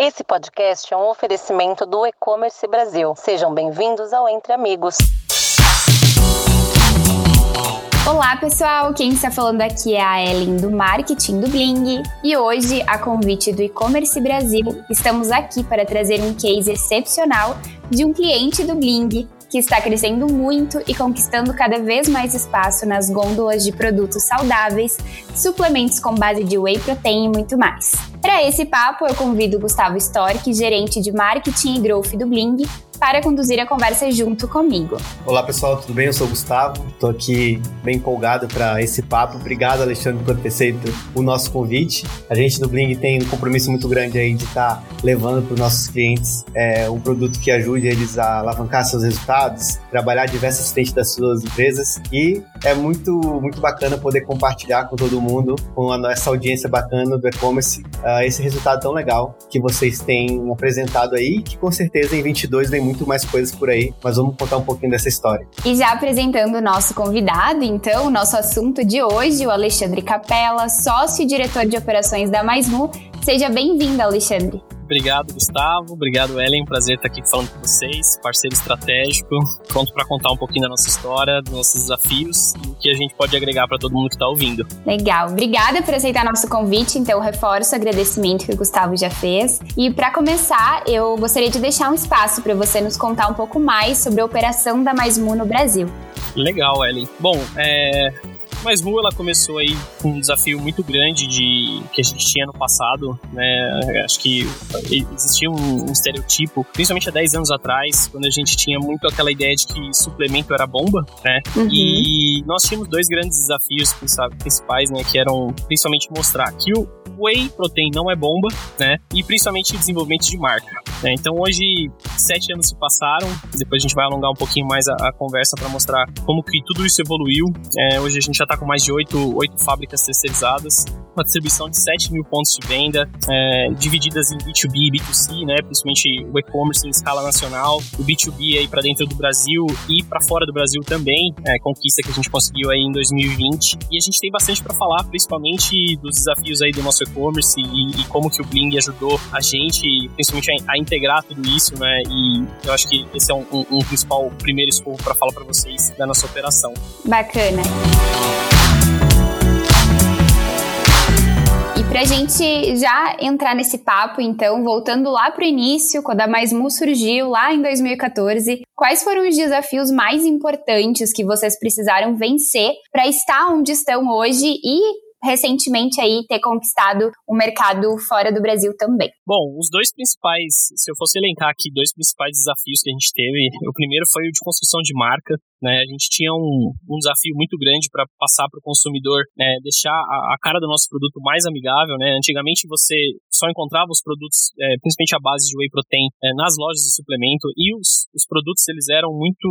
Esse podcast é um oferecimento do E-Commerce Brasil. Sejam bem-vindos ao Entre Amigos. Olá pessoal, quem está falando aqui é a Ellen do Marketing do Bling e hoje, a convite do E-Commerce Brasil, estamos aqui para trazer um case excepcional de um cliente do Bling que está crescendo muito e conquistando cada vez mais espaço nas gôndolas de produtos saudáveis, suplementos com base de whey protein e muito mais. Para esse papo, eu convido Gustavo Stork, gerente de marketing e growth do Bling, para conduzir a conversa junto comigo. Olá pessoal, tudo bem? Eu sou o Gustavo, estou aqui bem empolgado para esse papo. Obrigado, Alexandre, por ter feito o nosso convite. A gente do Bling tem um compromisso muito grande aí de estar tá levando para os nossos clientes é, um produto que ajude eles a alavancar seus resultados, trabalhar diversas frentes das suas empresas e é muito, muito bacana poder compartilhar com todo mundo, com a nossa audiência bacana do e-commerce, uh, esse resultado tão legal que vocês têm apresentado aí, que com certeza em 22 vem muito mais coisas por aí, mas vamos contar um pouquinho dessa história. E já apresentando o nosso convidado, então, o nosso assunto de hoje, o Alexandre Capella, sócio e diretor de operações da MaisMu. Seja bem-vindo, Alexandre. Obrigado, Gustavo. Obrigado, Ellen. Prazer estar aqui falando com vocês. Parceiro estratégico. Pronto para contar um pouquinho da nossa história, dos nossos desafios e o que a gente pode agregar para todo mundo que está ouvindo. Legal. Obrigada por aceitar nosso convite. Então, reforço o agradecimento que o Gustavo já fez. E para começar, eu gostaria de deixar um espaço para você nos contar um pouco mais sobre a operação da MaisMu no Brasil. Legal, Ellen. Bom, é, mas Mu ela começou aí com um desafio muito grande de que a gente tinha no passado, né? Acho que existia um, um, estereotipo, principalmente há 10 anos atrás, quando a gente tinha muito aquela ideia de que suplemento era bomba, né? Uhum. E nós tínhamos dois grandes desafios principais, né? Que eram principalmente mostrar que o whey protein não é bomba, né? E principalmente desenvolvimento de marca. Né? Então hoje, sete anos se passaram, depois a gente vai alongar um pouquinho mais a, a conversa para mostrar como que tudo isso evoluiu. É, hoje a gente já está com mais de oito, oito fábricas terceirizadas, uma distribuição de 7 mil pontos de venda, é, divididas em B2B e B2C, né? Principalmente o e-commerce em escala nacional, o B2B aí para dentro do Brasil e para fora do Brasil também, é, conquista que a gente conseguiu aí em 2020. E a gente tem bastante para falar, principalmente dos desafios aí do nosso e-commerce e, e, como que o Bling ajudou a gente, principalmente a, a, integrar tudo isso, né? E eu acho que esse é um, um, um principal primeiro escopo para falar para vocês da nossa operação. Bacana. Para a gente já entrar nesse papo, então, voltando lá para o início, quando a MaisMu surgiu, lá em 2014, quais foram os desafios mais importantes que vocês precisaram vencer para estar onde estão hoje e recentemente aí ter conquistado o mercado fora do Brasil também. Bom, os dois principais, se eu fosse elencar aqui dois principais desafios que a gente teve, o primeiro foi o de construção de marca, né? A gente tinha um, um desafio muito grande para passar para o consumidor, né? deixar a, a, cara do nosso produto mais amigável. Né? Antigamente você só encontrava os produtos, é, principalmente a base de whey protein, é, nas lojas de suplemento e os, os produtos eles eram muito,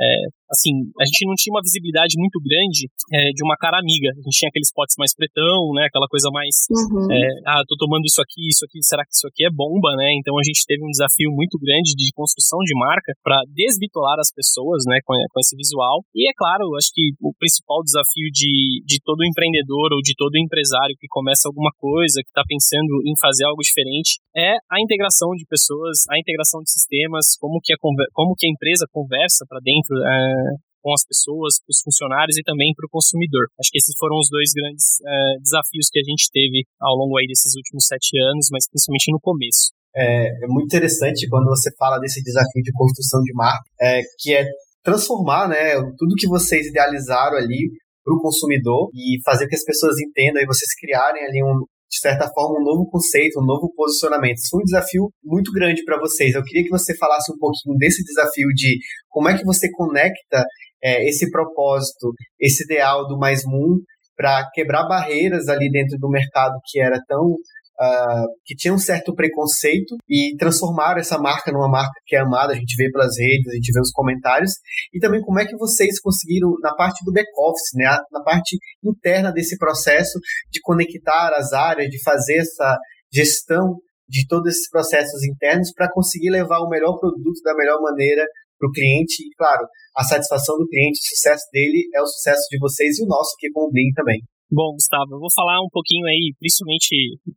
é, assim, a gente não tinha uma visibilidade muito grande é, de uma cara amiga. A gente tinha aqueles potes mais pretão, né? Aquela coisa mais, uhum. É, ah, tô tomando isso aqui, isso aqui, será que isso aqui é bomba, né? Então a gente teve um desafio muito grande de construção de marca para desbitolar as pessoas, né? Com, com visual. E é claro, acho que o principal desafio de, de todo empreendedor ou de todo empresário que começa alguma coisa, que está pensando em fazer algo diferente, é a integração de pessoas, a integração de sistemas, como que a, como que a empresa conversa para dentro é, com as pessoas, para os funcionários e também para o consumidor. Acho que esses foram os dois grandes é, desafios que a gente teve ao longo aí desses últimos sete anos, mas principalmente no começo. É, é, muito interessante quando você fala desse desafio de construção de marca, é, que é transformar né, tudo que vocês idealizaram ali para o consumidor e fazer que as pessoas entendam e vocês criarem ali um, de certa forma, um novo conceito, um novo posicionamento. Isso foi um desafio muito grande para vocês. Eu queria que você falasse um pouquinho desse desafio de como é que você conecta é, esse propósito, esse ideal do Mais Moon para quebrar barreiras ali dentro do mercado que era tão uh, que tinha um certo preconceito e transformaram essa marca numa marca que é amada, a gente vê pelas redes, a gente vê os comentários, e também como é que vocês conseguiram, na parte do back-office, né, na parte interna desse processo de conectar as áreas, de fazer essa gestão de todos esses processos internos para conseguir levar o melhor produto da melhor maneira para o cliente? E, claro, a satisfação do cliente, o sucesso dele é o sucesso de vocês e o nosso aqui com o Bling também. Bom, Gustavo, eu vou falar um pouquinho aí, principalmente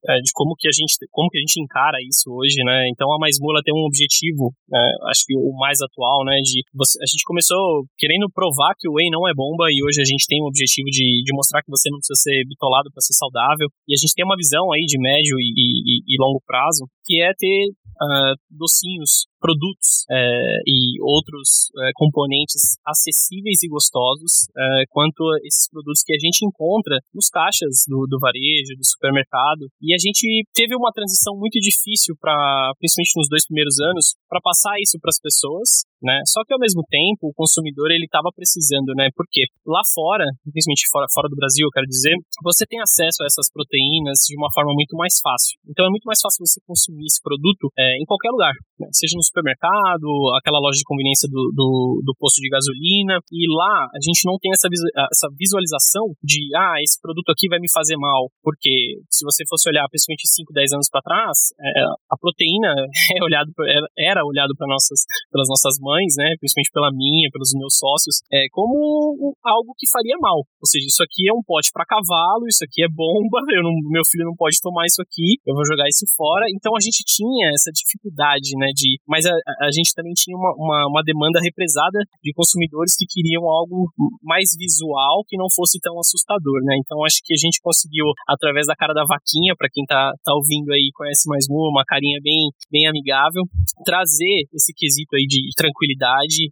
é, de como que a gente como que a gente encara isso hoje, né? Então a Mais Mula tem um objetivo, né, acho que o mais atual, né? De você, a gente começou querendo provar que o whey não é bomba e hoje a gente tem o objetivo de, de mostrar que você não precisa ser bitolado para ser saudável. E a gente tem uma visão aí de médio e, e, e longo prazo que é ter uh, docinhos produtos é, e outros é, componentes acessíveis e gostosos, é, quanto esses produtos que a gente encontra nos caixas do, do varejo, do supermercado. E a gente teve uma transição muito difícil para, principalmente nos dois primeiros anos, para passar isso para as pessoas, né? Só que ao mesmo tempo o consumidor ele estava precisando, né? Porque lá fora, principalmente fora, fora do Brasil, quero dizer, você tem acesso a essas proteínas de uma forma muito mais fácil. Então é muito mais fácil você consumir esse produto é, em qualquer lugar, né? seja no supermercado, aquela loja de conveniência do, do, do, posto de gasolina, e lá a gente não tem essa, essa visualização de, ah, esse produto aqui vai me fazer mal, porque se você fosse olhar principalmente 5, 10 anos para trás, é, a proteína é olhado, era olhado nossas, pelas nossas mães, né, principalmente pela minha, pelos meus sócios, é, como algo que faria mal. Ou seja, isso aqui é um pote para cavalo, isso aqui é bomba, eu não, meu filho não pode tomar isso aqui, eu vou jogar isso fora. Então a gente tinha essa dificuldade, né, de, mas a, a gente também tinha uma, uma, uma, demanda represada de consumidores que queriam algo mais visual, que não fosse tão assustador, né, então acho que a gente conseguiu, através da cara da vaquinha, para quem tá, tá ouvindo aí, conhece mais uma, uma carinha bem, bem amigável, trazer esse quesito aí de tranquilidade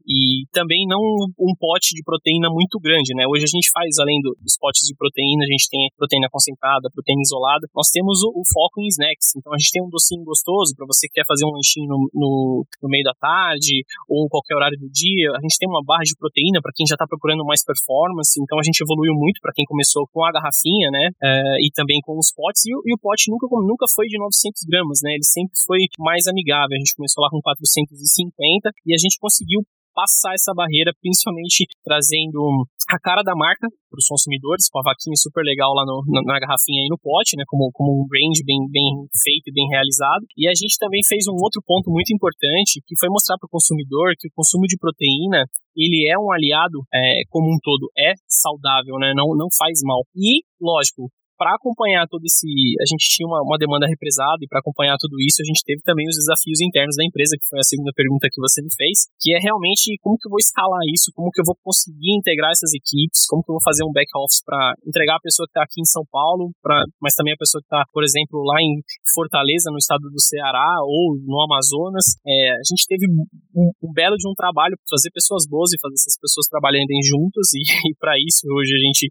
e também não um pote de proteína muito grande, né, hoje a gente faz, além do, dos potes de proteína, a gente tem proteína concentrada, proteína isolada, nós temos o, o foco em snacks, então a gente tem um docinho gostoso para você que quer fazer um lanchinho no, no, no, meio da tarde ou qualquer horário do dia. A gente tem uma barra de proteína para quem já está procurando mais performance, então a gente evoluiu muito para quem começou com a garrafinha, né? É, e também com os potes. E, e, o pote nunca, nunca foi de 900 gramas, né? Ele sempre foi mais amigável. A gente começou lá com 450 e a gente conseguiu passar essa barreira, principalmente trazendo a cara da marca para os consumidores, com a vaquinha super legal lá no, na, na, garrafinha e no pote, né, como, como um brand bem, bem feito e bem realizado. E a gente também fez um outro ponto muito importante, que foi mostrar para o consumidor que o consumo de proteína ele é um aliado é, como um todo, é saudável, né? Não, não faz mal. E, lógico, para acompanhar todo esse. A gente tinha uma, uma demanda represada e para acompanhar tudo isso, a gente teve também os desafios internos da empresa, que foi a segunda pergunta que você me fez, que é realmente como que eu vou escalar isso, como que eu vou conseguir integrar essas equipes, como que eu vou fazer um back office para entregar a pessoa que está aqui em São Paulo, pra, mas também a pessoa que está, por exemplo, lá em Fortaleza, no estado do Ceará ou no Amazonas. É, a gente teve um, um, belo de um trabalho para fazer pessoas boas e fazer essas pessoas trabalharem juntas, e, e para isso hoje a gente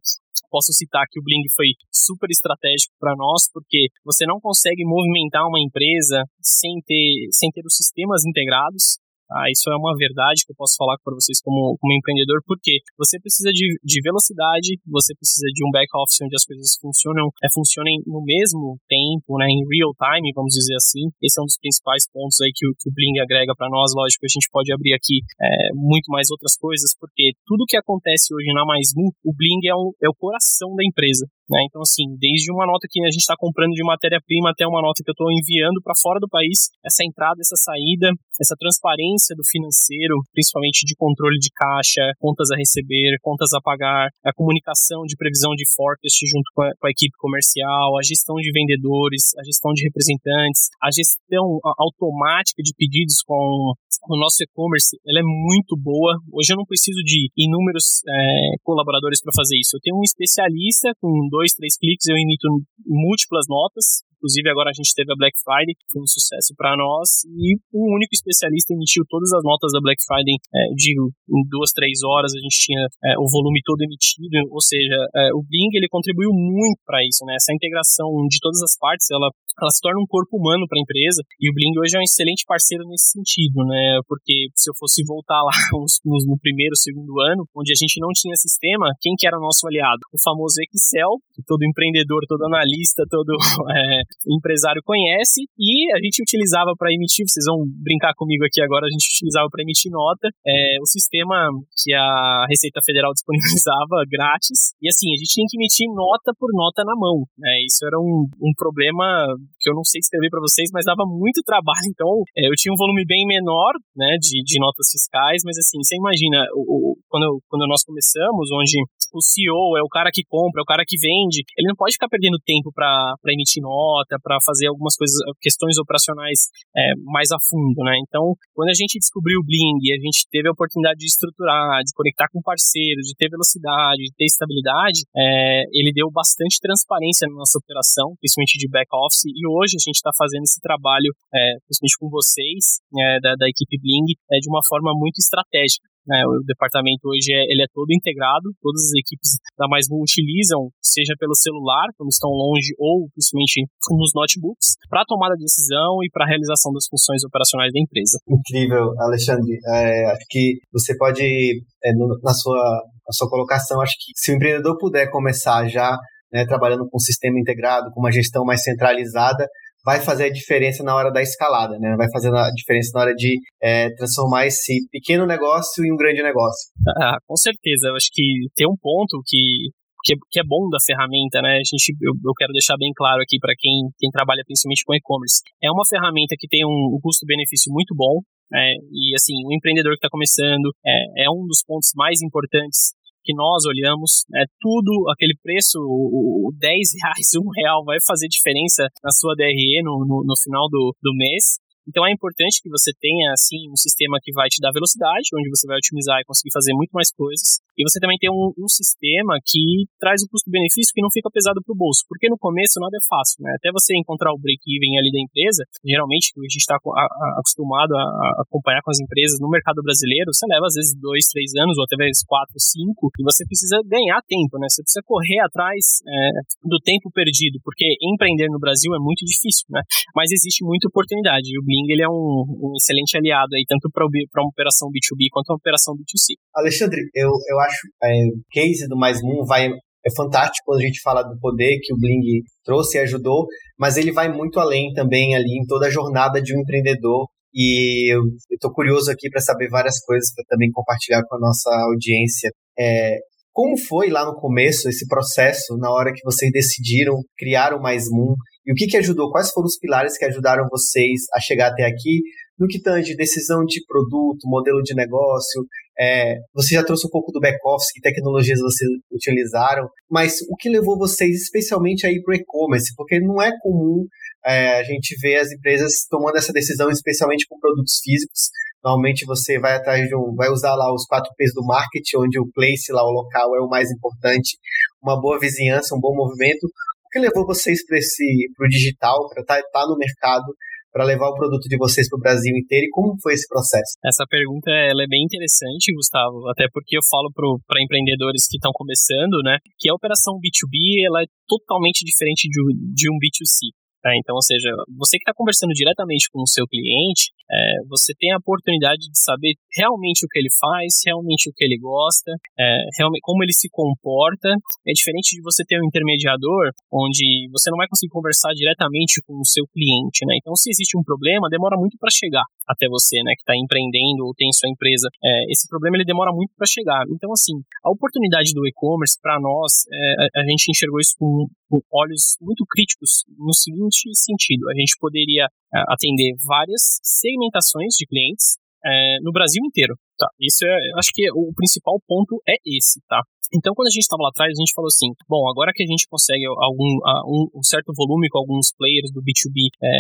posso citar que o Bling foi super estratégico para nós, porque você não consegue movimentar uma empresa sem ter, sem ter os sistemas integrados. Ah, isso é uma verdade que eu posso falar para vocês como, como empreendedor, porque você precisa de, de velocidade, você precisa de um back-office onde as coisas funcionam, é, funcionem no mesmo tempo, né, em real time, vamos dizer assim. Esse é um dos principais pontos aí que o, que o Bling agrega para nós. Lógico, a gente pode abrir aqui é, muito mais outras coisas, porque tudo que acontece hoje na Mais o Bling é, um, é o coração da empresa. Né? Então, assim, desde uma nota que a gente está comprando de matéria-prima até uma nota que eu estou enviando para fora do país, essa entrada, essa saída, essa transparência do financeiro, principalmente de controle de caixa, contas a receber, contas a pagar, a comunicação de previsão de forecast junto com a, com a equipe comercial, a gestão de vendedores, a gestão de representantes, a gestão automática de pedidos com o nosso e-commerce, ela é muito boa. Hoje eu não preciso de inúmeros é, colaboradores para fazer isso. Eu tenho um especialista com dois dois, três cliques, eu emito múltiplas notas. Inclusive, agora a gente teve a Black Friday, que foi um sucesso para nós. E um único especialista emitiu todas as notas da Black Friday, é, digo, em duas, três horas a gente tinha é, o volume todo emitido. Ou seja, é, o Bing ele contribuiu muito para isso, né? Essa integração de todas as partes, ela ela se torna um corpo humano para a empresa e o Bling hoje é um excelente parceiro nesse sentido, né? Porque se eu fosse voltar lá no, no primeiro, segundo ano, onde a gente não tinha sistema, quem que era nosso aliado? O famoso Excel, que todo empreendedor, todo analista, todo é, empresário conhece e a gente utilizava para emitir, vocês vão brincar comigo aqui agora, a gente utilizava para emitir nota, é, o sistema que a Receita Federal disponibilizava grátis e assim, a gente tinha que emitir nota por nota na mão, né? Isso era um, um problema que eu não sei escrever para vocês, mas dava muito trabalho. Então, é, eu tinha um volume bem menor, né, de, de notas fiscais, mas assim, você imagina, o, o, quando, quando nós começamos, onde o CEO é o cara que compra, é o cara que vende, ele não pode ficar perdendo tempo para emitir nota, para fazer algumas coisas, questões operacionais é, mais a fundo, né? Então, quando a gente descobriu o Bling, a gente teve a oportunidade de estruturar, de conectar com parceiros, de ter velocidade, de ter estabilidade, é, ele deu bastante transparência na nossa operação, principalmente de back-office, e hoje a gente está fazendo esse trabalho, é, principalmente com vocês, é, da, da equipe Bling, é, de uma forma muito estratégica. Né, o departamento hoje é, ele é todo integrado, todas as equipes da Mais utilizam, seja pelo celular, quando estão longe, ou principalmente nos notebooks, para tomada de decisão e para realização das funções operacionais da empresa. Incrível, Alexandre. É, acho que você pode, é, no, na, sua, na sua colocação, acho que se o empreendedor puder começar já né, trabalhando com um sistema integrado, com uma gestão mais centralizada, vai fazer a diferença na hora da escalada, né? Vai fazer a diferença na hora de é, transformar esse pequeno negócio em um grande negócio. Ah, com certeza. Eu acho que tem um ponto que que, que é bom da ferramenta, né? A gente, eu, eu quero deixar bem claro aqui para quem, quem trabalha principalmente com e-commerce. É uma ferramenta que tem um, um custo-benefício muito bom, né? E assim, o empreendedor que está começando é, é um dos pontos mais importantes que nós olhamos, né, tudo, aquele preço, o, o 10 reais, um real, vai fazer diferença na sua DRE no, no, no final do, do mês. Então é importante que você tenha assim um sistema que vai te dar velocidade, onde você vai otimizar e conseguir fazer muito mais coisas. E você também tem um, um sistema que traz o custo-benefício que não fica pesado para o bolso, porque no começo nada é fácil, né? Até você encontrar o break-even ali da empresa, geralmente a gente está acostumado a, a, acompanhar com as empresas no mercado brasileiro, você leva às vezes dois, três anos ou até vezes quatro, cinco, e você precisa ganhar tempo, né? Você precisa correr atrás é, do tempo perdido, porque empreender no Brasil é muito difícil, né? Mas existe muita oportunidade. E o Bling ele é um, um excelente aliado aí, tanto para uma operação B2B quanto uma operação B2C. Alexandre, eu, eu acho é, o case do Mais Moon vai é fantástico quando a gente fala do poder que o Bling trouxe e ajudou, mas ele vai muito além também ali em toda a jornada de um empreendedor. E eu estou curioso aqui para saber várias coisas para também compartilhar com a nossa audiência. É, como foi lá no começo esse processo, na hora que vocês decidiram criar o Mais Moon? E o que, que ajudou? Quais foram os pilares que ajudaram vocês a chegar até aqui? No que tange decisão de produto, modelo de negócio, é, você já trouxe um pouco do back-office, que tecnologias vocês utilizaram, mas o que levou vocês especialmente a ir para o e-commerce? Porque não é comum é, a gente ver as empresas tomando essa decisão, especialmente com produtos físicos. Normalmente você vai atrás de um, vai usar lá os quatro P's do marketing, onde o place lá, o local é o mais importante, uma boa vizinhança, um bom movimento. Que levou vocês para o digital, para estar tá, tá no mercado? para levar o produto de vocês para o Brasil inteiro e como foi esse processo? Essa pergunta ela é bem interessante, Gustavo, até porque eu falo para empreendedores que estão começando, né, que a operação B2B ela é totalmente diferente de, de um B2C. É, então, ou seja, você que está conversando diretamente com o seu cliente, é, você tem a oportunidade de saber realmente o que ele faz, realmente o que ele gosta, é, realmente como ele se comporta. É diferente de você ter um intermediador onde você não vai conseguir conversar diretamente com o seu cliente, né? Então, se existe um problema, demora muito para chegar até você, né, que está empreendendo ou tem sua empresa. É, esse problema ele demora muito para chegar. Então, assim, a oportunidade do e-commerce para nós, é, a, a gente enxergou isso com, com olhos muito críticos no seguinte seguinte sentido: a gente poderia uh, atender várias segmentações de clientes uh, no Brasil inteiro. Tá? Isso é, acho que o principal ponto é esse, tá? Então, quando a gente estava lá atrás, a gente falou assim: bom, agora que a gente consegue algum, um, um certo volume com alguns players do B2B é,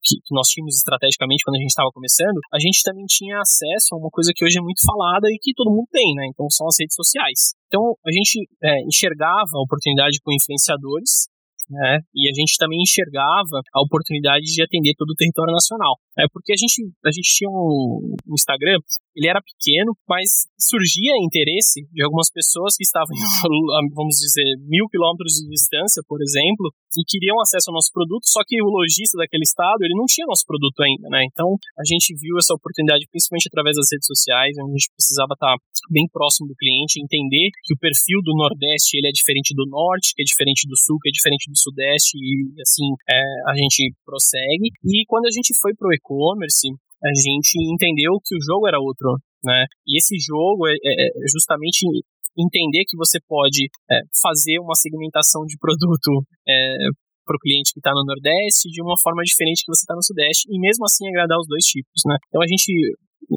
que, que, nós tínhamos estrategicamente quando a gente estava começando, a gente também tinha acesso a uma coisa que hoje é muito falada e que todo mundo tem, né? Então, são as redes sociais. Então, a gente é, enxergava a oportunidade com influenciadores né? E a gente também enxergava a oportunidade de atender todo o território nacional. É porque a gente, a gente tinha um, um Instagram, ele era pequeno, mas surgia interesse de algumas pessoas que estavam, vamos dizer, mil quilômetros de distância, por exemplo, e queriam acesso ao nosso produto, só que o lojista daquele estado, ele não tinha nosso produto ainda, né? Então, a gente viu essa oportunidade, principalmente através das redes sociais, onde a gente precisava estar bem próximo do cliente, entender que o perfil do Nordeste, ele é diferente do Norte, que é diferente do Sul, que é diferente do Sudeste, e assim, é, a gente prossegue. E quando a gente foi pro e-commerce, a gente entendeu que o jogo era outro, né? E esse jogo é, é, é justamente entender que você pode é, fazer uma segmentação de produto é, para o cliente que está no Nordeste, de uma forma diferente que você está no Sudeste, e mesmo assim agradar os dois tipos, né? Então a gente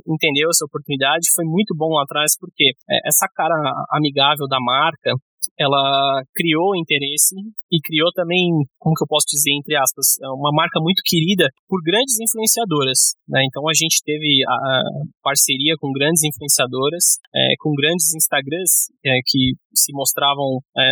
entendeu essa oportunidade, foi muito bom lá atrás, porque é, essa cara amigável da marca, ela criou interesse e criou também, como que eu posso dizer, entre aspas, é uma marca muito querida por grandes influenciadoras. Né? Então a gente teve a, parceria com grandes influenciadoras, é, com grandes Instagrams é, que se mostravam é,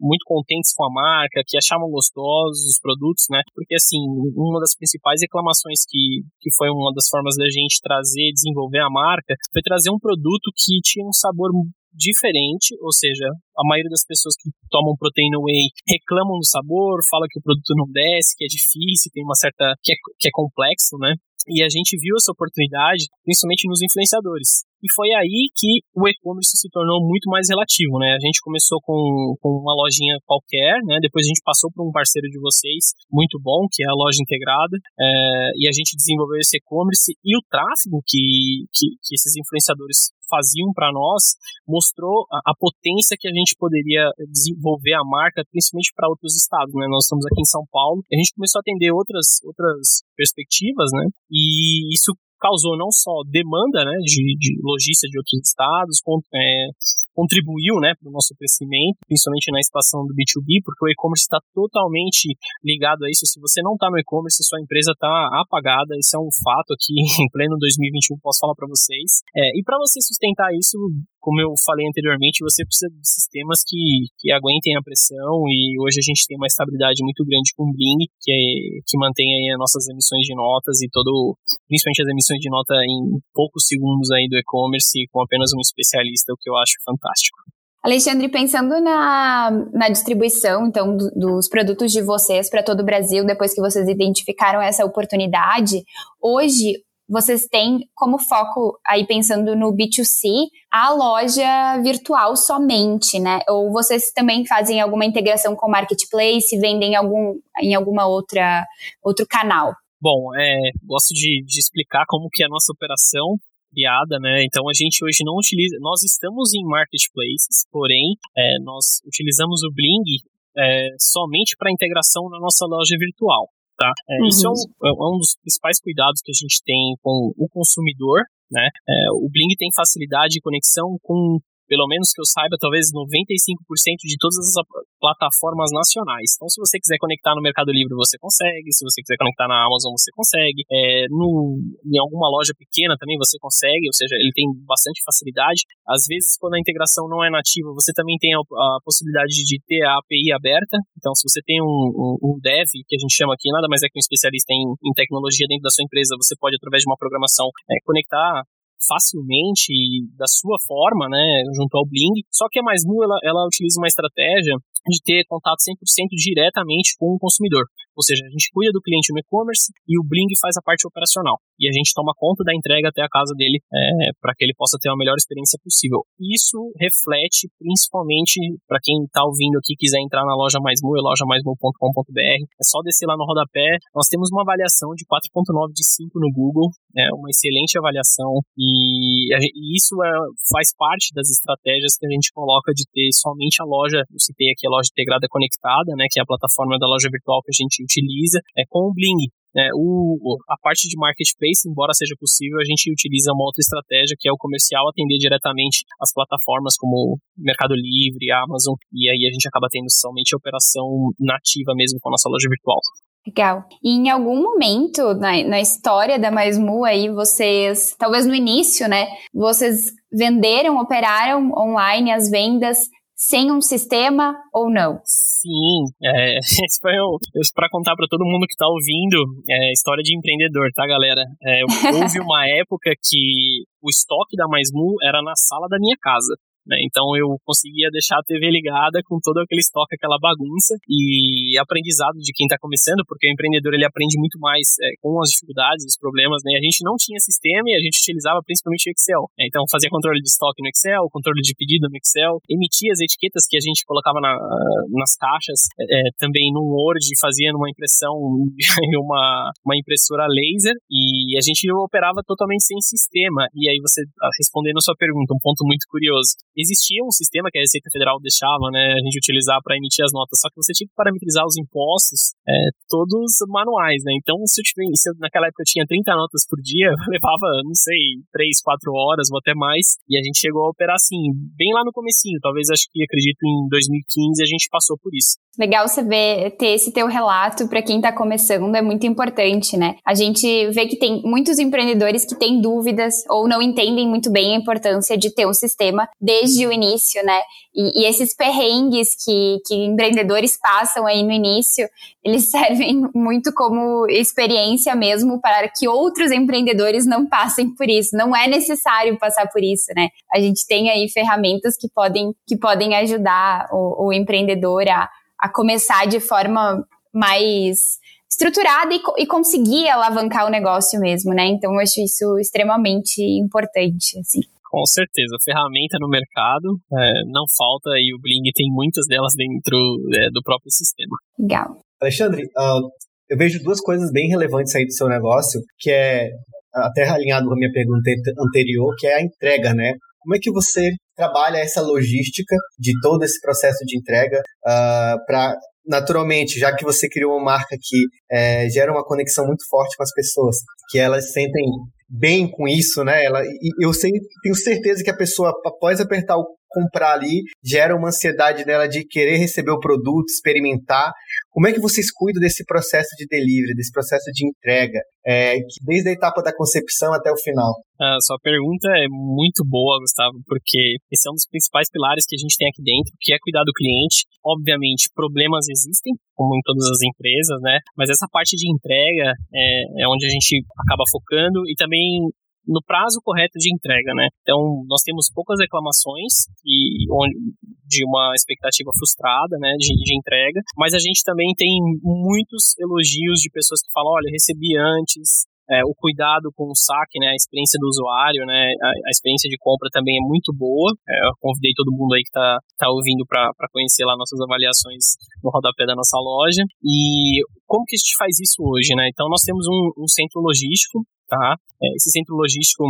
muito contentes com a marca, que achavam gostosos os produtos, né? Porque assim, uma das principais reclamações que, que foi uma das formas da gente trazer, desenvolver a marca, foi trazer um produto que tinha um sabor diferente, ou seja, a maioria das pessoas que tomam proteína whey reclamam do sabor, fala que o produto não desce, que é difícil, tem uma certa que é, que é complexo, né? E a gente viu essa oportunidade, principalmente nos influenciadores. E foi aí que o e-commerce se tornou muito mais relativo, né? A gente começou com, com uma lojinha qualquer, né? Depois a gente passou para um parceiro de vocês, muito bom, que é a loja integrada, é, e a gente desenvolveu esse e-commerce e o tráfego que, que, que esses influenciadores faziam para nós mostrou a, a, potência que a gente poderia desenvolver a marca, principalmente para outros estados, né? Nós estamos aqui em São Paulo, a gente começou a atender outras outras perspectivas, né? E isso causou não só demanda né, de, de logística de outros estados, é, contribuiu né, para o nosso crescimento, principalmente na estação do B2B, porque o e-commerce está totalmente ligado a isso. Se você não está no e-commerce, sua empresa está apagada. Isso é um fato aqui em pleno 2021, posso falar para vocês. É, e para você sustentar isso, como eu falei anteriormente, você precisa de sistemas que, que aguentem a pressão e hoje a gente tem uma estabilidade muito grande com o Bling, que, é, que mantém aí as nossas emissões de notas e todo, principalmente as emissões de nota em poucos segundos aí do e-commerce com apenas um especialista, o que eu acho fantástico fantástico. Alexandre, pensando na, na distribuição, então, do, dos produtos de vocês para todo o Brasil, depois que vocês identificaram essa oportunidade, hoje vocês têm como foco, aí pensando no B2C, a loja virtual somente, né? Ou vocês também fazem alguma integração com o marketplace, vendem em algum, em alguma outra outro canal? Bom, é, gosto de, de explicar como que é a nossa operação criada, né? Então a gente hoje não utiliza, nós estamos em marketplaces, porém é, nós utilizamos o Bling é, somente para integração na nossa loja virtual. Tá? É, uhum. Isso é um, é um, dos principais cuidados que a gente tem com o consumidor. Né? É, o Bling tem facilidade de conexão com pelo menos que eu saiba, talvez 95% de todas as plataformas nacionais. Então, se você quiser conectar no Mercado Livre, você consegue. Se você quiser conectar na Amazon, você consegue. É, no, em alguma loja pequena também você consegue, ou seja, ele tem bastante facilidade. Às vezes, quando a integração não é nativa, você também tem a, a possibilidade de ter a API aberta. Então, se você tem um, um, um, dev, que a gente chama aqui, nada mais é que um especialista em, em tecnologia dentro da sua empresa, você pode, através de uma programação, é, conectar facilmente da sua forma, né, junto ao Bling. Só que a Mais ela, ela utiliza uma estratégia de ter contato 100% diretamente com o consumidor. Ou seja, a gente cuida do cliente no e-commerce e o Bling faz a parte operacional. E a gente toma conta da entrega até a casa dele é, para que ele possa ter a melhor experiência possível. Isso reflete principalmente para quem está ouvindo aqui quiser entrar na loja Mais Mu, é lojamaismu.com.br. É só descer lá no rodapé. Nós temos uma avaliação de 4.9 de 5 no Google, é uma excelente avaliação e, e isso é, faz parte das estratégias que a gente coloca de ter somente a loja, eu citei aqui a loja integrada conectada, né, que é a plataforma da loja virtual que a gente utiliza é com o Bling. É, o, a parte de marketplace, embora seja possível, a gente utiliza uma outra estratégia que é o comercial atender diretamente as plataformas como Mercado Livre, Amazon, e aí a gente acaba tendo somente a operação nativa mesmo com a nossa loja virtual. Legal. E em algum momento na, na história da Maismu aí, vocês, talvez no início, né, vocês venderam, operaram online as vendas sem um sistema ou não? Sim, é, para contar para todo mundo que está ouvindo, é história de empreendedor, tá, galera? É, houve uma época que o estoque da Maismu era na sala da minha casa. Né? Então eu conseguia deixar a TV ligada com todo aquele estoque, aquela bagunça e aprendizado de quem está começando, porque o empreendedor ele aprende muito mais é, com as dificuldades, os problemas, né? A gente não tinha sistema e a gente utilizava principalmente o Excel. Né? Então fazia controle de estoque no Excel, controle de pedido no Excel, emitia as etiquetas que a gente colocava na, nas caixas, é, também no Word, fazia numa impressão em uma, uma impressora laser e a gente operava totalmente sem sistema. E aí você, respondendo a sua pergunta, um ponto muito curioso existia um sistema que a Receita Federal deixava, né, a gente utilizar para emitir as notas, só que você tinha que parametrizar os impostos é, todos manuais, né? Então, se eu, tiver, se eu, naquela época eu tinha 30 notas por dia, levava, não sei, 3, 4 horas ou até mais, e a gente chegou a operar assim, bem lá no comecinho, talvez acho que acredito em 2015 a gente passou por isso. Legal você ver, ter esse teu relato para quem está começando, é muito importante, né? A gente vê que tem muitos empreendedores que têm dúvidas ou não entendem muito bem a importância de ter um sistema desde o início, né? E, e esses perrengues que, que empreendedores passam aí no início, eles servem muito como experiência mesmo para que outros empreendedores não passem por isso. Não é necessário passar por isso, né? A gente tem aí ferramentas que podem, que podem ajudar o, o empreendedor a a começar de forma mais estruturada e, e, conseguir alavancar o negócio mesmo, né? Então eu acho isso extremamente importante, assim. Com certeza, ferramenta no mercado é, não falta e o Bling tem muitas delas dentro é, do próprio sistema. Legal. Alexandre, uh, eu vejo duas coisas bem relevantes aí do seu negócio, que é até alinhado com a minha pergunta anterior, que é a entrega, né? Como é que você trabalha essa logística de todo esse processo de entrega uh, ah, para naturalmente, já que você criou uma marca que é, gera uma conexão muito forte com as pessoas, que elas sentem bem com isso, né? Ela, eu sei, tenho certeza que a pessoa, após apertar o comprar ali, gera uma ansiedade nela de querer receber o produto, experimentar. Como é que vocês cuidam desse processo de delivery, desse processo de entrega, é, desde a etapa da concepção até o final? A sua pergunta é muito boa, Gustavo, porque esse é um dos principais pilares que a gente tem aqui dentro, que é cuidar do cliente. Obviamente, problemas existem, como em todas as empresas, né? Mas essa parte de entrega é, é onde a gente acaba focando e também no prazo correto de entrega, né? Então, nós temos poucas reclamações e de uma expectativa frustrada, né, de, de entrega, mas a gente também tem muitos elogios de pessoas que falam, olha, recebi antes, é, o cuidado com o saque, né, a experiência do usuário, né, a, a experiência de compra também é muito boa. É, eu convidei todo mundo aí que está tá ouvindo para conhecer lá nossas avaliações no rodapé da nossa loja. E como que a gente faz isso hoje, né? Então nós temos um, um centro logístico tá? É, esse centro logístico,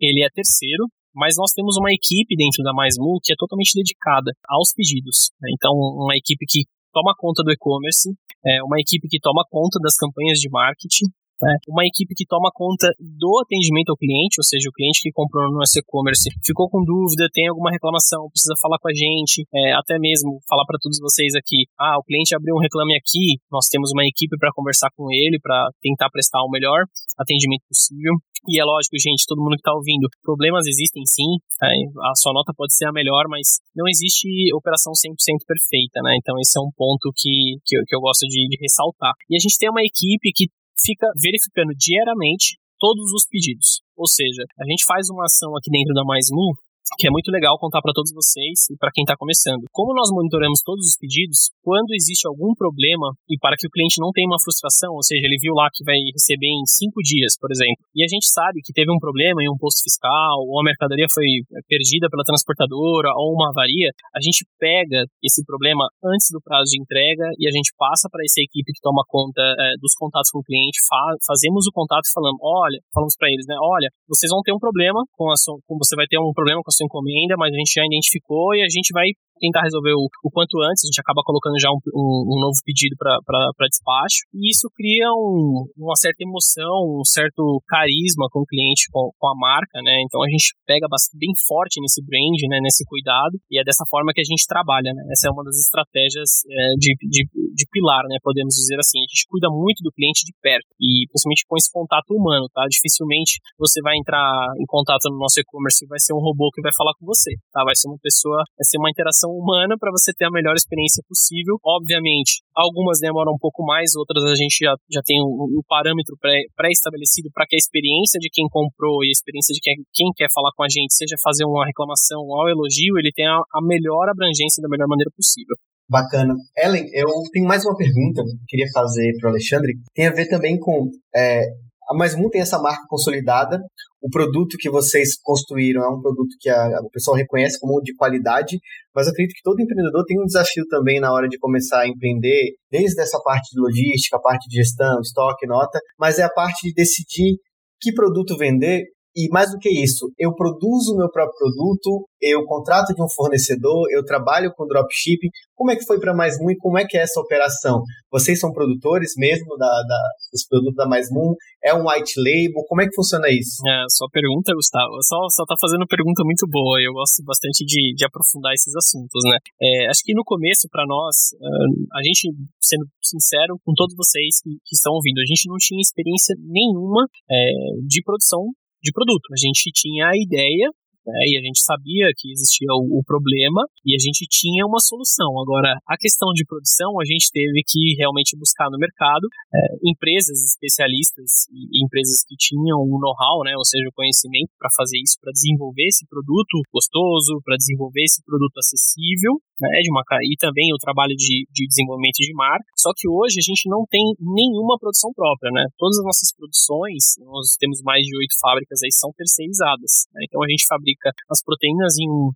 ele é terceiro, mas nós temos uma equipe dentro da MaisMu que é totalmente dedicada aos pedidos. Né? Então, uma equipe que toma conta do e-commerce, é uma equipe que toma conta das campanhas de marketing, né? Uma equipe que toma conta do atendimento ao cliente, ou seja, o cliente que comprou no nosso e-commerce ficou com dúvida, tem alguma reclamação, precisa falar com a gente, é, até mesmo falar para todos vocês aqui, ah, o cliente abriu um reclame aqui, nós temos uma equipe para conversar com ele, para tentar prestar o melhor atendimento possível. E é lógico, gente, todo mundo que está ouvindo, problemas existem sim, é, a sua nota pode ser a melhor, mas não existe operação 100% perfeita, né? Então esse é um ponto que, que, eu, que eu gosto de, de ressaltar. E a gente tem uma equipe que fica verificando diariamente todos os pedidos. Ou seja, a gente faz uma ação aqui dentro da Mais Moon que é muito legal contar para todos vocês e para quem está começando. Como nós monitoramos todos os pedidos, quando existe algum problema e para que o cliente não tenha uma frustração, ou seja, ele viu lá que vai receber em cinco dias, por exemplo, e a gente sabe que teve um problema em um posto fiscal, ou a mercadoria foi eh, perdida pela transportadora, ou uma avaria, a gente pega esse problema antes do prazo de entrega e a gente passa para essa equipe que toma conta é, dos contatos com o cliente, fa fazemos o contato falando, olha, falamos para eles, né, olha, vocês vão ter um problema com a sua, você vai ter um problema com a sua encomenda, mas a gente já identificou e a gente vai tentar resolver o, o quanto antes, a gente acaba colocando já um, um, um novo pedido para despacho, e isso cria um, uma certa emoção, um certo carisma com o cliente, com, com a marca, né? Então a gente pega bem forte nesse brand, né? Nesse cuidado, e é dessa forma que a gente trabalha, né? Essa é uma das estratégias é, de, de, de pilar, né? Podemos dizer assim. A gente cuida muito do cliente de perto, e principalmente com esse contato humano, tá? Dificilmente você vai entrar em contato no nosso e-commerce e vai ser um robô que vai falar com você, tá? Vai ser uma pessoa, vai ser uma interação humana para você ter a melhor experiência possível. Obviamente, algumas demoram um pouco mais, outras a gente já, já tem um, um parâmetro pré-estabelecido para que a experiência de quem comprou e a experiência de quem, quem quer falar com a gente, seja fazer uma reclamação ou elogio, ele tenha a melhor abrangência da melhor maneira possível. Bacana. Ellen, eu tenho mais uma pergunta que eu queria fazer para o Alexandre. Tem a ver também com é, a Mais tem essa marca consolidada. O produto que vocês construíram é um produto que a, o pessoal reconhece como de qualidade, mas acredito que todo empreendedor tem um desafio também na hora de começar a empreender, desde essa parte de logística, a parte de gestão, estoque, nota, mas é a parte de decidir que produto vender E mais do que isso, eu produzo o meu próprio produto, eu contrato de um fornecedor, eu trabalho com dropshipping. Como é que foi para Mais Moon e como é que é essa operação? Vocês são produtores mesmo da, da, dos produtos da Mais Moon? É um white label? Como é que funciona isso? É, sua pergunta, Gustavo, só, só tá fazendo pergunta muito boa. Eu gosto bastante de, de aprofundar esses assuntos, né? É, acho que no começo, para nós, a gente, sendo sincero com todos vocês que, que, estão ouvindo, a gente não tinha experiência nenhuma é, de produção de produto. A gente tinha a ideia né, e a gente sabia que existia o, o, problema e a gente tinha uma solução. Agora, a questão de produção, a gente teve que realmente buscar no mercado é, empresas especialistas e empresas que tinham o know-how, né, ou seja, o conhecimento para fazer isso, para desenvolver esse produto gostoso, para desenvolver esse produto acessível, né, de uma, e também o trabalho de, de desenvolvimento de marca. Só que hoje a gente não tem nenhuma produção própria, né? Todas as nossas produções, nós temos mais de oito fábricas aí, são terceirizadas. Né? Então a gente fabrica as proteínas em um,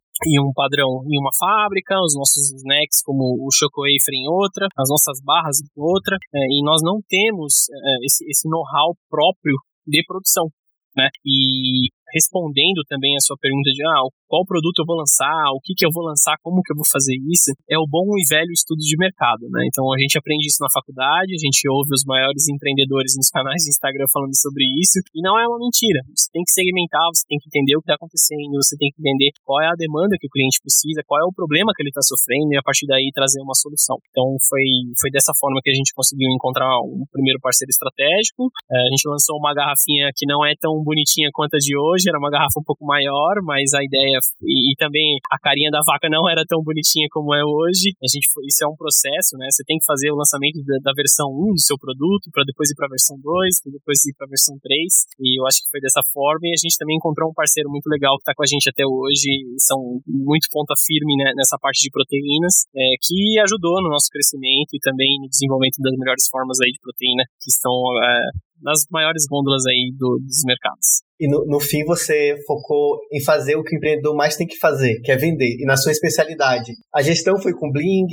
um padrão em uma fábrica, os nossos snacks como o Choco Wafer em outra, as nossas barras em outra, é, e nós não temos é, esse, esse know-how próprio de produção. Né? E respondendo também a sua pergunta de ah, qual produto eu vou lançar, o que, que eu vou lançar, como que eu vou fazer isso, é o bom e velho estudo de mercado, né? Então a gente aprende isso na faculdade, a gente ouve os maiores empreendedores nos canais de Instagram falando sobre isso, e não é uma mentira. Você tem que segmentar, você tem que entender o que está acontecendo, você tem que entender qual é a demanda que o cliente precisa, qual é o problema que ele está sofrendo, e a partir daí trazer uma solução. Então foi, foi dessa forma que a gente conseguiu encontrar um primeiro parceiro estratégico. É, a gente lançou uma garrafinha que não é tão bonitinha quanto a de hoje, era uma garrafa um pouco maior, mas a ideia e, e, também a carinha da vaca não era tão bonitinha como é hoje. A gente isso é um processo, né? Você tem que fazer o lançamento da, da versão 1 do seu produto para depois ir para a versão 2, para depois ir para a versão 3. E eu acho que foi dessa forma e a gente também encontrou um parceiro muito legal que está com a gente até hoje, são muito ponta firme né, nessa parte de proteínas, é, que ajudou no nosso crescimento e também no desenvolvimento das melhores formas aí de proteína que estão é, nas maiores gôndolas aí do, dos mercados. E no, no, fim você focou em fazer o que o empreendedor mais tem que fazer, que é vender. E na sua especialidade, a gestão foi com Bling,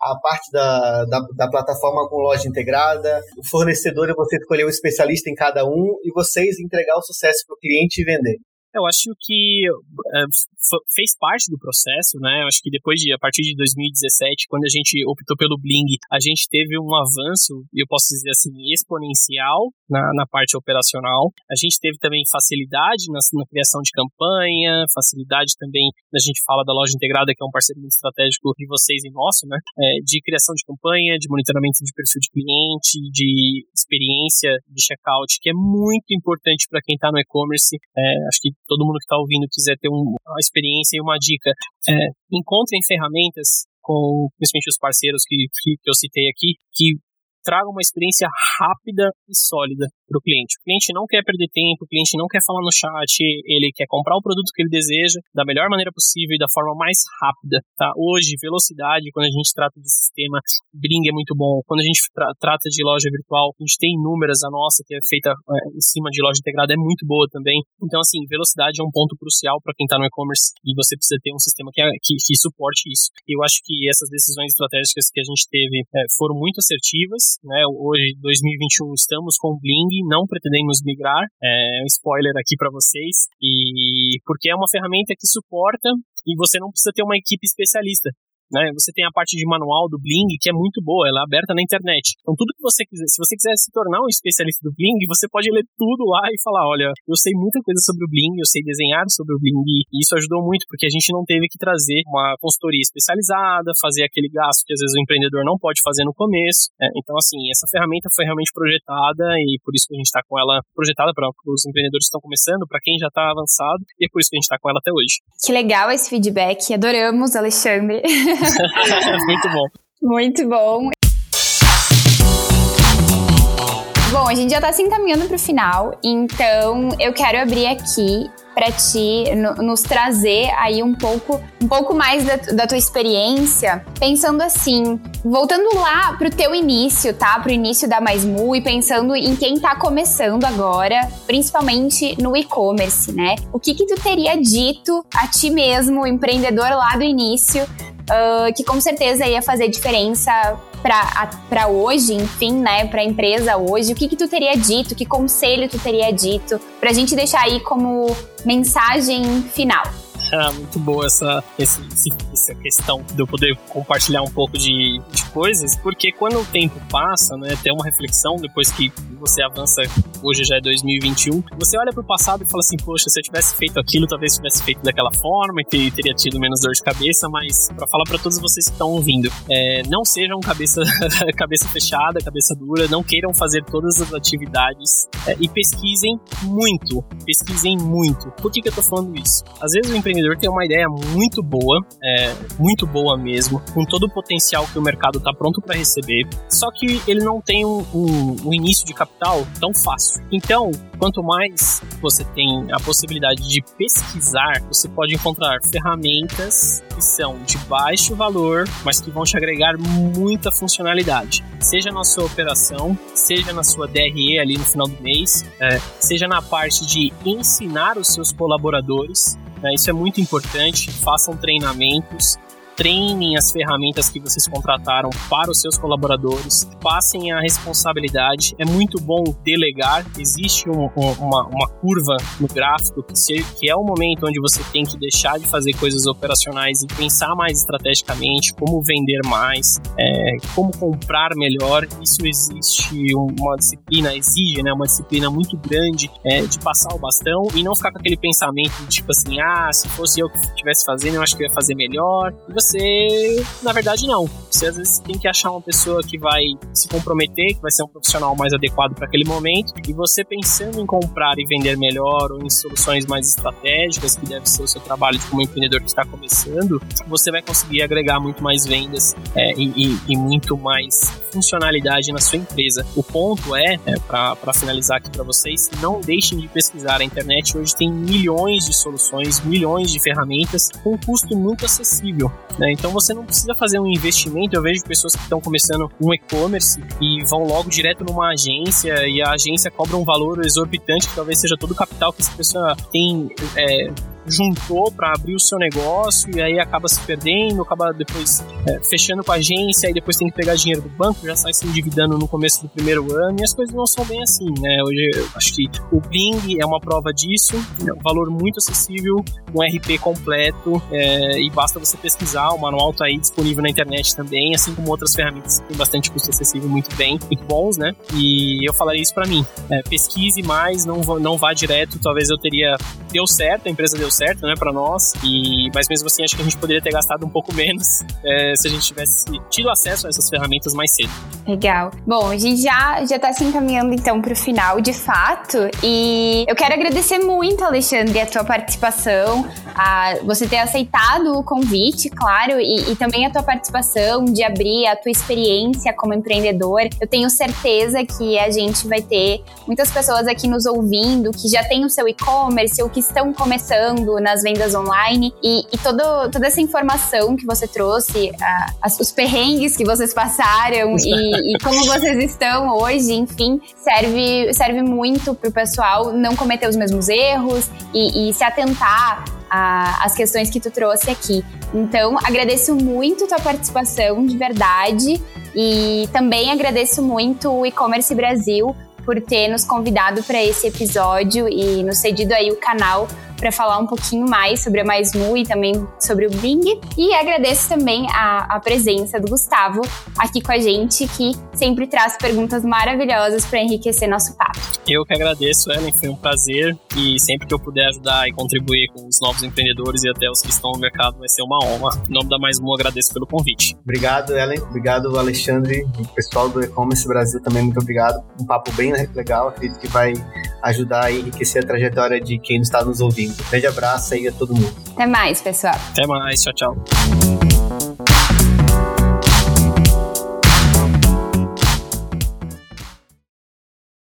a parte da, da, da plataforma com loja integrada, o fornecedor você escolheu um especialista em cada um e vocês entregar o sucesso para o cliente e vender. Eu acho que é, fez parte do processo, né? Eu acho que depois de, a partir de 2017, quando a gente optou pelo Bling, a gente teve um avanço, eu posso dizer assim, exponencial na, na parte operacional. A gente teve também facilidade na, na criação de campanha, facilidade também, a gente fala da loja integrada, que é um parceiro muito estratégico de vocês e nosso, né? É, de criação de campanha, de monitoramento de perfil de cliente, de experiência de checkout, que é muito importante para quem está no e-commerce. É, acho que todo mundo que está ouvindo quiser ter um, uma experiência e uma dica, é, encontrem ferramentas com principalmente os parceiros que, que, que eu citei aqui, que tragam uma experiência rápida e sólida para o cliente. O cliente não quer perder tempo, o cliente não quer falar no chat, ele quer comprar o produto que ele deseja da melhor maneira possível e da forma mais rápida. Tá? Hoje, velocidade, quando a gente trata de sistema, Bring é muito bom. Quando a gente tra trata de loja virtual, a gente tem inúmeras, a nossa, que é feita é, em cima de loja integrada, é muito boa também. Então, assim, velocidade é um ponto crucial para quem está no e-commerce e você precisa ter um sistema que, é, que, que, suporte isso. Eu acho que essas decisões estratégicas que a gente teve é, foram muito assertivas. Né? Hoje, 2021, estamos com o Bling, não pretendemos migrar, é um spoiler aqui para vocês, e porque é uma ferramenta que suporta e você não precisa ter uma equipe especialista. Né? Você tem a parte de manual do Bling, que é muito boa, ela é aberta na internet. Então, tudo que você quiser, se você quiser se tornar um especialista do Bling, você pode ler tudo lá e falar: olha, eu sei muita coisa sobre o Bling, eu sei desenhar sobre o Bling, e isso ajudou muito, porque a gente não teve que trazer uma consultoria especializada, fazer aquele gasto que às vezes o empreendedor não pode fazer no começo. Né? Então, assim, essa ferramenta foi realmente projetada e por isso que a gente está com ela projetada para os empreendedores que estão começando, para quem já está avançado, e é por isso que a gente está com ela até hoje. Que legal esse feedback, adoramos, Alexandre. Muito bom. Muito bom. Bom, a gente já está se encaminhando para o final, então eu quero abrir aqui para ti no, nos trazer aí um pouco, um pouco mais da, da, tua experiência, pensando assim, voltando lá pro teu início, tá? Pro início da Mais Mu e pensando em quem está começando agora, principalmente no e-commerce, né? O que que tu teria dito a ti mesmo, empreendedor lá do início, uh, que com certeza ia fazer diferença para hoje, enfim, né, para a empresa hoje, o que, que tu teria dito, que conselho tu teria dito, para a gente deixar aí como mensagem final? Muito boa essa, esse, essa questão de eu poder compartilhar um pouco de, de coisas, porque quando o tempo passa, né, tem uma reflexão depois que você avança, hoje já é 2021, você olha para o passado e fala assim, poxa, se eu tivesse feito aquilo, talvez tivesse feito daquela forma e teria tido menos dor de cabeça, mas para falar para todos vocês que estão ouvindo, é, não sejam cabeça, cabeça fechada, cabeça dura, não queiram fazer todas as atividades é, e pesquisem muito, pesquisem muito. Por que, que eu tô falando isso? Às vezes o empreendedor empreendedor tem uma ideia muito boa, é, muito boa mesmo, com todo o potencial que o mercado está pronto para receber, só que ele não tem um, um, um início de capital tão fácil. Então, quanto mais você tem a possibilidade de pesquisar, você pode encontrar ferramentas que são de baixo valor, mas que vão te agregar muita funcionalidade. Seja na sua operação, seja na sua DRE ali no final do mês, é, seja na parte de ensinar os seus colaboradores? Isso é muito importante. Façam treinamentos, treinem as ferramentas que vocês contrataram para os seus colaboradores, passem a responsabilidade. É muito bom delegar. Existe um, um, uma, uma curva no gráfico que, se, que é o momento onde você tem que deixar de fazer coisas operacionais e pensar mais estrategicamente, como vender mais, é, como comprar melhor. Isso existe uma disciplina, exige né, uma disciplina muito grande é, de passar o bastão e não ficar com aquele pensamento de tipo assim, ah, se fosse eu que estivesse fazendo, eu acho que eu ia fazer melhor. E você você, na verdade, não. Você às vezes tem que achar uma pessoa que vai se comprometer, que vai ser um profissional mais adequado para aquele momento, e você pensando em comprar e vender melhor ou em soluções mais estratégicas, que deve ser o seu trabalho como empreendedor que está começando, você vai conseguir agregar muito mais vendas é, e, e, e, muito mais funcionalidade na sua empresa. O ponto é, é para finalizar aqui para vocês, não deixem de pesquisar. A internet hoje tem milhões de soluções, milhões de ferramentas com um custo muito acessível. Né? Então você não precisa fazer um investimento. Eu vejo pessoas que estão começando um e-commerce e vão logo direto numa agência e a agência cobra um valor exorbitante que talvez seja todo o capital que essa pessoa tem é, juntou para abrir o seu negócio e aí acaba se perdendo, acaba depois é, fechando com a agência e depois tem que pegar dinheiro do banco, já sai se endividando no começo do primeiro ano e as coisas não são bem assim, né? Hoje eu acho que o Bling é uma prova disso, é um valor muito acessível, um RP completo é, e basta você pesquisar, o manual tá aí disponível na internet também, assim como outras ferramentas que tem bastante custo acessível muito bem, muito bons, né? E eu falaria isso para mim, é, pesquise mais, não, não vá direto, talvez eu teria deu certo, a empresa deu certo, né, para nós. E mas mesmo assim acho que a gente poderia ter gastado um pouco menos é, se a gente tivesse tido acesso a essas ferramentas mais cedo. Legal. Bom, a gente já já tá se encaminhando então para o final, de fato. E eu quero agradecer muito, Alexandre, a tua participação, a você ter aceitado o convite, claro, e, e também a tua participação de abrir a tua experiência como empreendedor. Eu tenho certeza que a gente vai ter muitas pessoas aqui nos ouvindo que já tem o seu e-commerce ou que estão começando nas vendas online e, e todo, toda essa informação que você trouxe, as, os perrengues que vocês passaram e, e, como vocês estão hoje, enfim, serve, serve muito para o pessoal não cometer os mesmos erros e, e se atentar às questões que tu trouxe aqui. Então, agradeço muito tua participação, de verdade, e também agradeço muito o E-Commerce Brasil por ter nos convidado para esse episódio e nos cedido aí o canal para falar um pouquinho mais sobre a Mais Mu e também sobre o Bing. E agradeço também a, a presença do Gustavo aqui com a gente, que sempre traz perguntas maravilhosas para enriquecer nosso papo. Eu que agradeço, Ellen, foi um prazer e sempre que eu puder ajudar e contribuir com os novos empreendedores e até os que estão no mercado vai ser uma honra. Em nome da Mais Mu, agradeço pelo convite. Obrigado, Ellen. Obrigado, Alexandre. O pessoal do E-Commerce Brasil também, muito obrigado. Um papo bem legal, acredito que vai ajudar e enriquecer a trajetória de quem está nos ouvindo. Um grande abraço aí a todo mundo. Até mais, pessoal. Até mais. Tchau, tchau.